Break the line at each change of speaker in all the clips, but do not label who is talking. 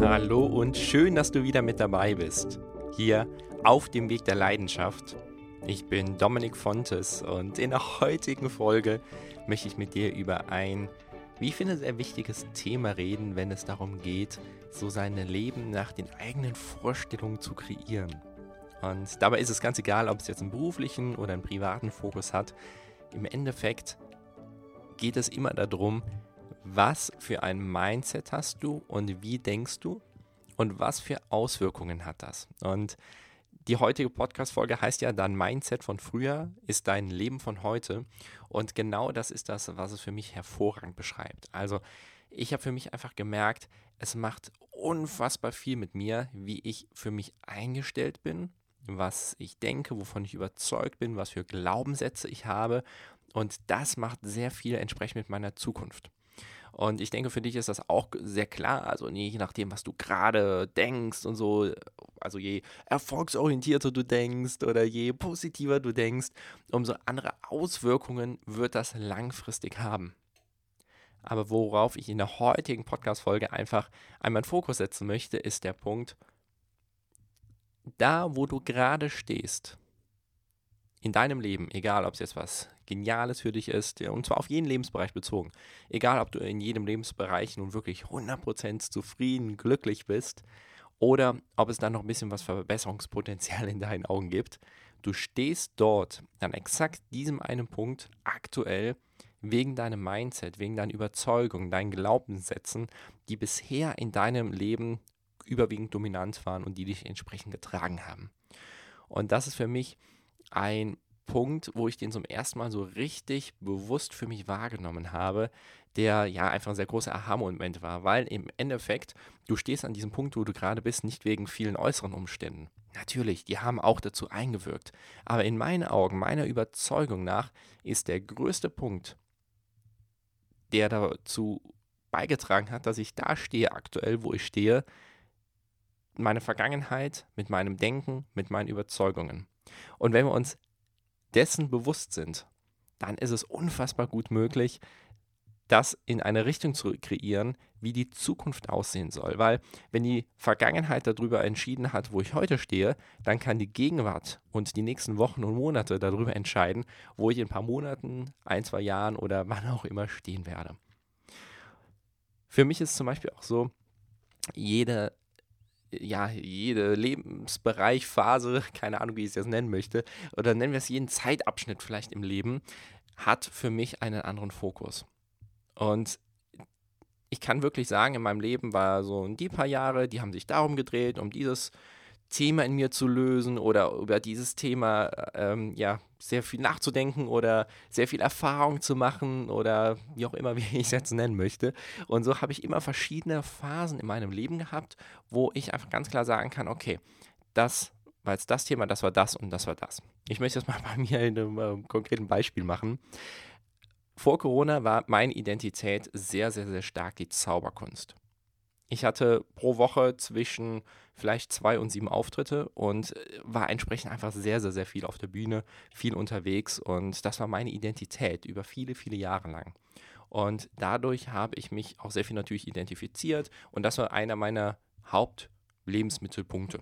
Hallo und schön, dass du wieder mit dabei bist. Hier auf dem Weg der Leidenschaft. Ich bin Dominik Fontes und in der heutigen Folge möchte ich mit dir über ein, wie ich finde, sehr wichtiges Thema reden, wenn es darum geht, so sein Leben nach den eigenen Vorstellungen zu kreieren. Und dabei ist es ganz egal, ob es jetzt einen beruflichen oder einen privaten Fokus hat. Im Endeffekt geht es immer darum, was für ein Mindset hast du und wie denkst du und was für Auswirkungen hat das. Und die heutige Podcast-Folge heißt ja, dein Mindset von früher ist dein Leben von heute. Und genau das ist das, was es für mich hervorragend beschreibt. Also, ich habe für mich einfach gemerkt, es macht unfassbar viel mit mir, wie ich für mich eingestellt bin, was ich denke, wovon ich überzeugt bin, was für Glaubenssätze ich habe. Und das macht sehr viel entsprechend mit meiner Zukunft. Und ich denke, für dich ist das auch sehr klar. Also je nachdem, was du gerade denkst und so, also je erfolgsorientierter du denkst oder je positiver du denkst, umso andere Auswirkungen wird das langfristig haben. Aber worauf ich in der heutigen Podcast-Folge einfach einmal einen Fokus setzen möchte, ist der Punkt, da wo du gerade stehst, in deinem Leben, egal ob es jetzt was Geniales für dich ist, und zwar auf jeden Lebensbereich bezogen, egal ob du in jedem Lebensbereich nun wirklich 100% zufrieden, glücklich bist oder ob es da noch ein bisschen was Verbesserungspotenzial in deinen Augen gibt, du stehst dort an exakt diesem einen Punkt aktuell wegen deinem Mindset, wegen deinen Überzeugungen, deinen Glaubenssätzen, die bisher in deinem Leben überwiegend dominant waren und die dich entsprechend getragen haben. Und das ist für mich ein Punkt, wo ich den zum ersten Mal so richtig bewusst für mich wahrgenommen habe, der ja einfach ein sehr großer Aha-Moment war, weil im Endeffekt, du stehst an diesem Punkt, wo du gerade bist, nicht wegen vielen äußeren Umständen. Natürlich, die haben auch dazu eingewirkt. Aber in meinen Augen, meiner Überzeugung nach, ist der größte Punkt, der dazu beigetragen hat, dass ich da stehe aktuell, wo ich stehe, meine Vergangenheit mit meinem Denken, mit meinen Überzeugungen. Und wenn wir uns dessen bewusst sind, dann ist es unfassbar gut möglich, das in eine Richtung zu kreieren, wie die Zukunft aussehen soll. Weil wenn die Vergangenheit darüber entschieden hat, wo ich heute stehe, dann kann die Gegenwart und die nächsten Wochen und Monate darüber entscheiden, wo ich in ein paar Monaten, ein, zwei Jahren oder wann auch immer stehen werde. Für mich ist zum Beispiel auch so, jede ja, jede Lebensbereich, Phase, keine Ahnung, wie ich es jetzt nennen möchte, oder nennen wir es jeden Zeitabschnitt vielleicht im Leben, hat für mich einen anderen Fokus. Und ich kann wirklich sagen, in meinem Leben war so die paar Jahre, die haben sich darum gedreht, um dieses Thema in mir zu lösen oder über dieses Thema ähm, ja sehr viel nachzudenken oder sehr viel Erfahrung zu machen oder wie auch immer, wie ich es jetzt nennen möchte. Und so habe ich immer verschiedene Phasen in meinem Leben gehabt, wo ich einfach ganz klar sagen kann, okay, das war jetzt das Thema, das war das und das war das. Ich möchte das mal bei mir in einem äh, konkreten Beispiel machen. Vor Corona war meine Identität sehr, sehr, sehr stark die Zauberkunst. Ich hatte pro Woche zwischen vielleicht zwei und sieben Auftritte und äh, war entsprechend einfach sehr, sehr, sehr viel auf der Bühne, viel unterwegs und das war meine Identität über viele, viele Jahre lang. Und dadurch habe ich mich auch sehr viel natürlich identifiziert und das war einer meiner Hauptlebensmittelpunkte.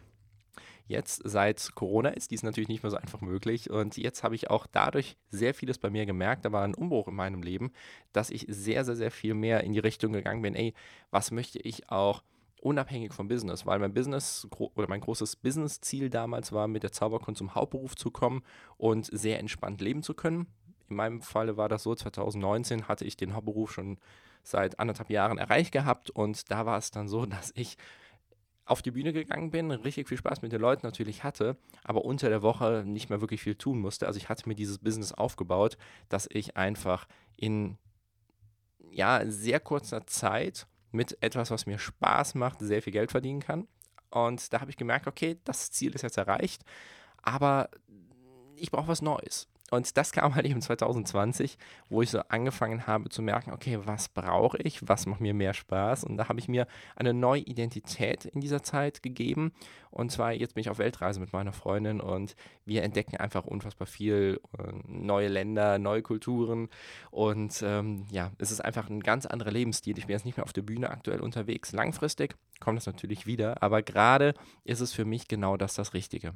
Jetzt seit Corona ist dies natürlich nicht mehr so einfach möglich und jetzt habe ich auch dadurch sehr vieles bei mir gemerkt. Da war ein Umbruch in meinem Leben, dass ich sehr, sehr, sehr viel mehr in die Richtung gegangen bin, ey, was möchte ich auch unabhängig vom Business, weil mein Business oder mein großes Business-Ziel damals war, mit der Zauberkunst zum Hauptberuf zu kommen und sehr entspannt leben zu können. In meinem Falle war das so, 2019 hatte ich den Hauptberuf schon seit anderthalb Jahren erreicht gehabt und da war es dann so, dass ich auf die Bühne gegangen bin, richtig viel Spaß mit den Leuten natürlich hatte, aber unter der Woche nicht mehr wirklich viel tun musste. Also ich hatte mir dieses Business aufgebaut, dass ich einfach in ja, sehr kurzer Zeit mit etwas, was mir Spaß macht, sehr viel Geld verdienen kann. Und da habe ich gemerkt, okay, das Ziel ist jetzt erreicht, aber ich brauche was Neues. Und das kam halt eben 2020, wo ich so angefangen habe zu merken, okay, was brauche ich, was macht mir mehr Spaß? Und da habe ich mir eine neue Identität in dieser Zeit gegeben. Und zwar, jetzt bin ich auf Weltreise mit meiner Freundin und wir entdecken einfach unfassbar viel, äh, neue Länder, neue Kulturen. Und ähm, ja, es ist einfach ein ganz anderer Lebensstil. Ich bin jetzt nicht mehr auf der Bühne aktuell unterwegs. Langfristig kommt das natürlich wieder, aber gerade ist es für mich genau das das Richtige.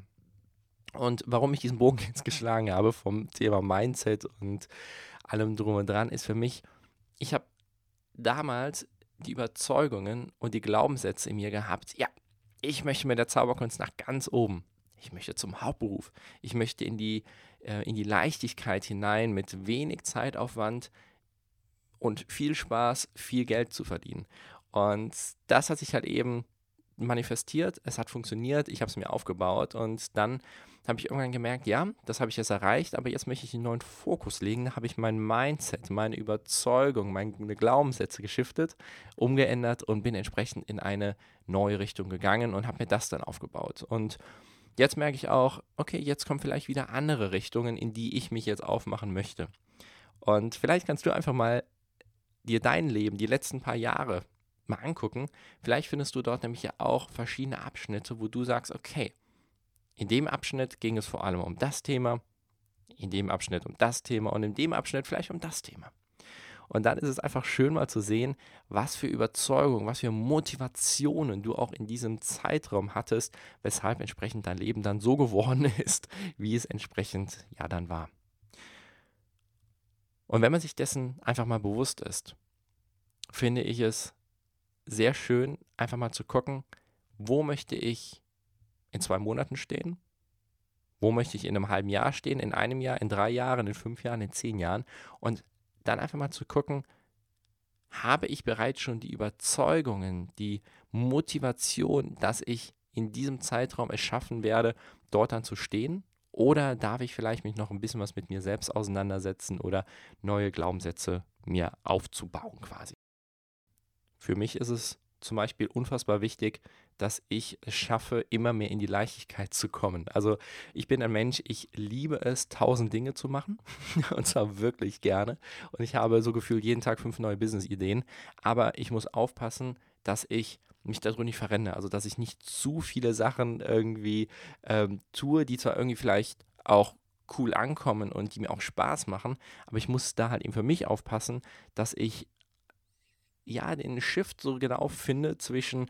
Und warum ich diesen Bogen jetzt geschlagen habe vom Thema Mindset und allem drum und dran, ist für mich, ich habe damals die Überzeugungen und die Glaubenssätze in mir gehabt, ja, ich möchte mit der Zauberkunst nach ganz oben. Ich möchte zum Hauptberuf. Ich möchte in die, äh, in die Leichtigkeit hinein mit wenig Zeitaufwand und viel Spaß, viel Geld zu verdienen. Und das hat sich halt eben manifestiert, es hat funktioniert, ich habe es mir aufgebaut und dann habe ich irgendwann gemerkt, ja, das habe ich jetzt erreicht, aber jetzt möchte ich einen neuen Fokus legen. Da habe ich mein Mindset, meine Überzeugung, meine Glaubenssätze geschiftet, umgeändert und bin entsprechend in eine neue Richtung gegangen und habe mir das dann aufgebaut. Und jetzt merke ich auch, okay, jetzt kommen vielleicht wieder andere Richtungen, in die ich mich jetzt aufmachen möchte. Und vielleicht kannst du einfach mal dir dein Leben, die letzten paar Jahre mal angucken. Vielleicht findest du dort nämlich ja auch verschiedene Abschnitte, wo du sagst, okay, in dem Abschnitt ging es vor allem um das Thema, in dem Abschnitt um das Thema und in dem Abschnitt vielleicht um das Thema. Und dann ist es einfach schön mal zu sehen, was für Überzeugungen, was für Motivationen du auch in diesem Zeitraum hattest, weshalb entsprechend dein Leben dann so geworden ist, wie es entsprechend ja dann war. Und wenn man sich dessen einfach mal bewusst ist, finde ich es sehr schön, einfach mal zu gucken, wo möchte ich in zwei Monaten stehen? Wo möchte ich in einem halben Jahr stehen, in einem Jahr, in drei Jahren, in fünf Jahren, in zehn Jahren? Und dann einfach mal zu gucken, habe ich bereits schon die Überzeugungen, die Motivation, dass ich in diesem Zeitraum es schaffen werde, dort dann zu stehen? Oder darf ich vielleicht mich noch ein bisschen was mit mir selbst auseinandersetzen oder neue Glaubenssätze mir aufzubauen quasi? Für mich ist es zum Beispiel unfassbar wichtig, dass ich es schaffe, immer mehr in die Leichtigkeit zu kommen. Also ich bin ein Mensch, ich liebe es, tausend Dinge zu machen und zwar wirklich gerne. Und ich habe so gefühlt jeden Tag fünf neue Business-Ideen. Aber ich muss aufpassen, dass ich mich darüber nicht verrenne. Also dass ich nicht zu viele Sachen irgendwie ähm, tue, die zwar irgendwie vielleicht auch cool ankommen und die mir auch Spaß machen, aber ich muss da halt eben für mich aufpassen, dass ich ja, den Shift so genau finde zwischen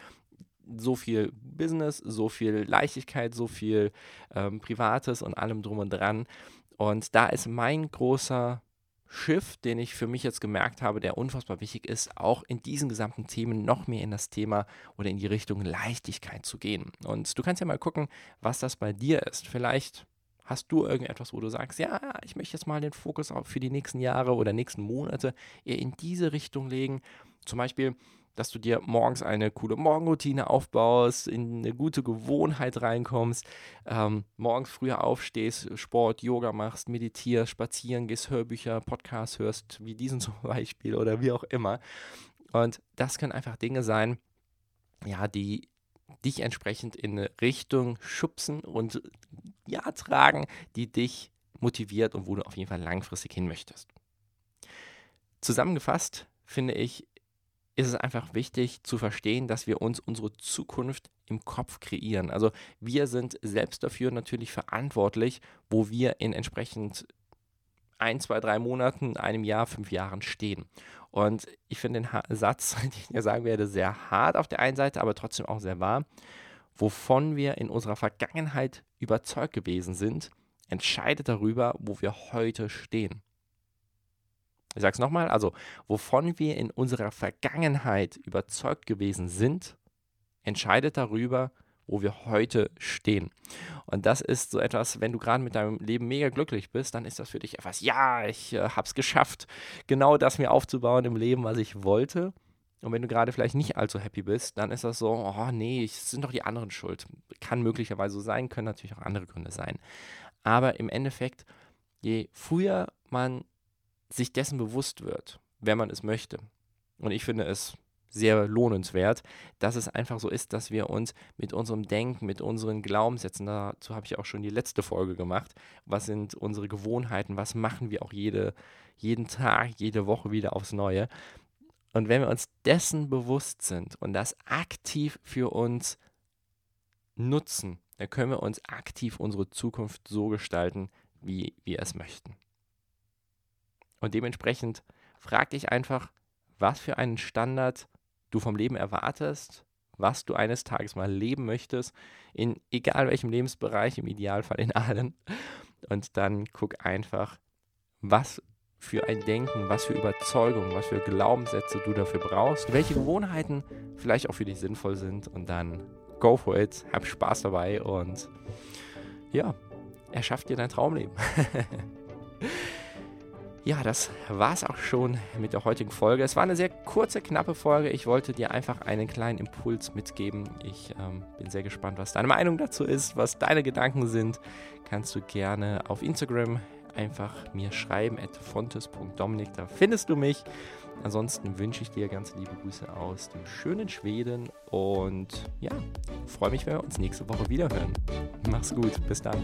so viel Business, so viel Leichtigkeit, so viel ähm, Privates und allem drum und dran. Und da ist mein großer Shift, den ich für mich jetzt gemerkt habe, der unfassbar wichtig ist, auch in diesen gesamten Themen noch mehr in das Thema oder in die Richtung Leichtigkeit zu gehen. Und du kannst ja mal gucken, was das bei dir ist. Vielleicht hast du irgendetwas, wo du sagst, ja, ich möchte jetzt mal den Fokus für die nächsten Jahre oder nächsten Monate eher in diese Richtung legen zum Beispiel, dass du dir morgens eine coole Morgenroutine aufbaust, in eine gute Gewohnheit reinkommst, ähm, morgens früher aufstehst, Sport, Yoga machst, meditierst, spazieren gehst, Hörbücher, Podcasts hörst, wie diesen zum Beispiel oder wie auch immer. Und das können einfach Dinge sein, ja, die dich entsprechend in eine Richtung schubsen und ja, tragen, die dich motiviert und wo du auf jeden Fall langfristig hin möchtest. Zusammengefasst finde ich, ist es einfach wichtig zu verstehen, dass wir uns unsere Zukunft im Kopf kreieren. Also wir sind selbst dafür natürlich verantwortlich, wo wir in entsprechend ein, zwei, drei Monaten, einem Jahr, fünf Jahren stehen. Und ich finde den ha Satz, den ich ja sagen werde, sehr hart auf der einen Seite, aber trotzdem auch sehr wahr. Wovon wir in unserer Vergangenheit überzeugt gewesen sind, entscheidet darüber, wo wir heute stehen. Ich sage es nochmal, also wovon wir in unserer Vergangenheit überzeugt gewesen sind, entscheidet darüber, wo wir heute stehen. Und das ist so etwas, wenn du gerade mit deinem Leben mega glücklich bist, dann ist das für dich etwas, ja, ich äh, habe es geschafft, genau das mir aufzubauen im Leben, was ich wollte. Und wenn du gerade vielleicht nicht allzu happy bist, dann ist das so, oh nee, es sind doch die anderen schuld. Kann möglicherweise so sein, können natürlich auch andere Gründe sein. Aber im Endeffekt, je früher man sich dessen bewusst wird, wenn man es möchte. Und ich finde es sehr lohnenswert, dass es einfach so ist, dass wir uns mit unserem Denken, mit unseren Glaubenssätzen, dazu habe ich auch schon die letzte Folge gemacht, was sind unsere Gewohnheiten, was machen wir auch jede, jeden Tag, jede Woche wieder aufs Neue. Und wenn wir uns dessen bewusst sind und das aktiv für uns nutzen, dann können wir uns aktiv unsere Zukunft so gestalten, wie wir es möchten. Und dementsprechend frag dich einfach, was für einen Standard du vom Leben erwartest, was du eines Tages mal leben möchtest, in egal welchem Lebensbereich, im Idealfall in allen. Und dann guck einfach, was für ein Denken, was für Überzeugungen, was für Glaubenssätze du dafür brauchst, welche Gewohnheiten vielleicht auch für dich sinnvoll sind und dann go for it, hab Spaß dabei und ja, erschaff dir dein Traumleben. Ja, das war es auch schon mit der heutigen Folge. Es war eine sehr kurze, knappe Folge. Ich wollte dir einfach einen kleinen Impuls mitgeben. Ich ähm, bin sehr gespannt, was deine Meinung dazu ist, was deine Gedanken sind. Kannst du gerne auf Instagram einfach mir schreiben, at fontes.dominik, da findest du mich. Ansonsten wünsche ich dir ganz liebe Grüße aus dem schönen Schweden und ja, freue mich, wenn wir uns nächste Woche wieder hören. Mach's gut, bis dann.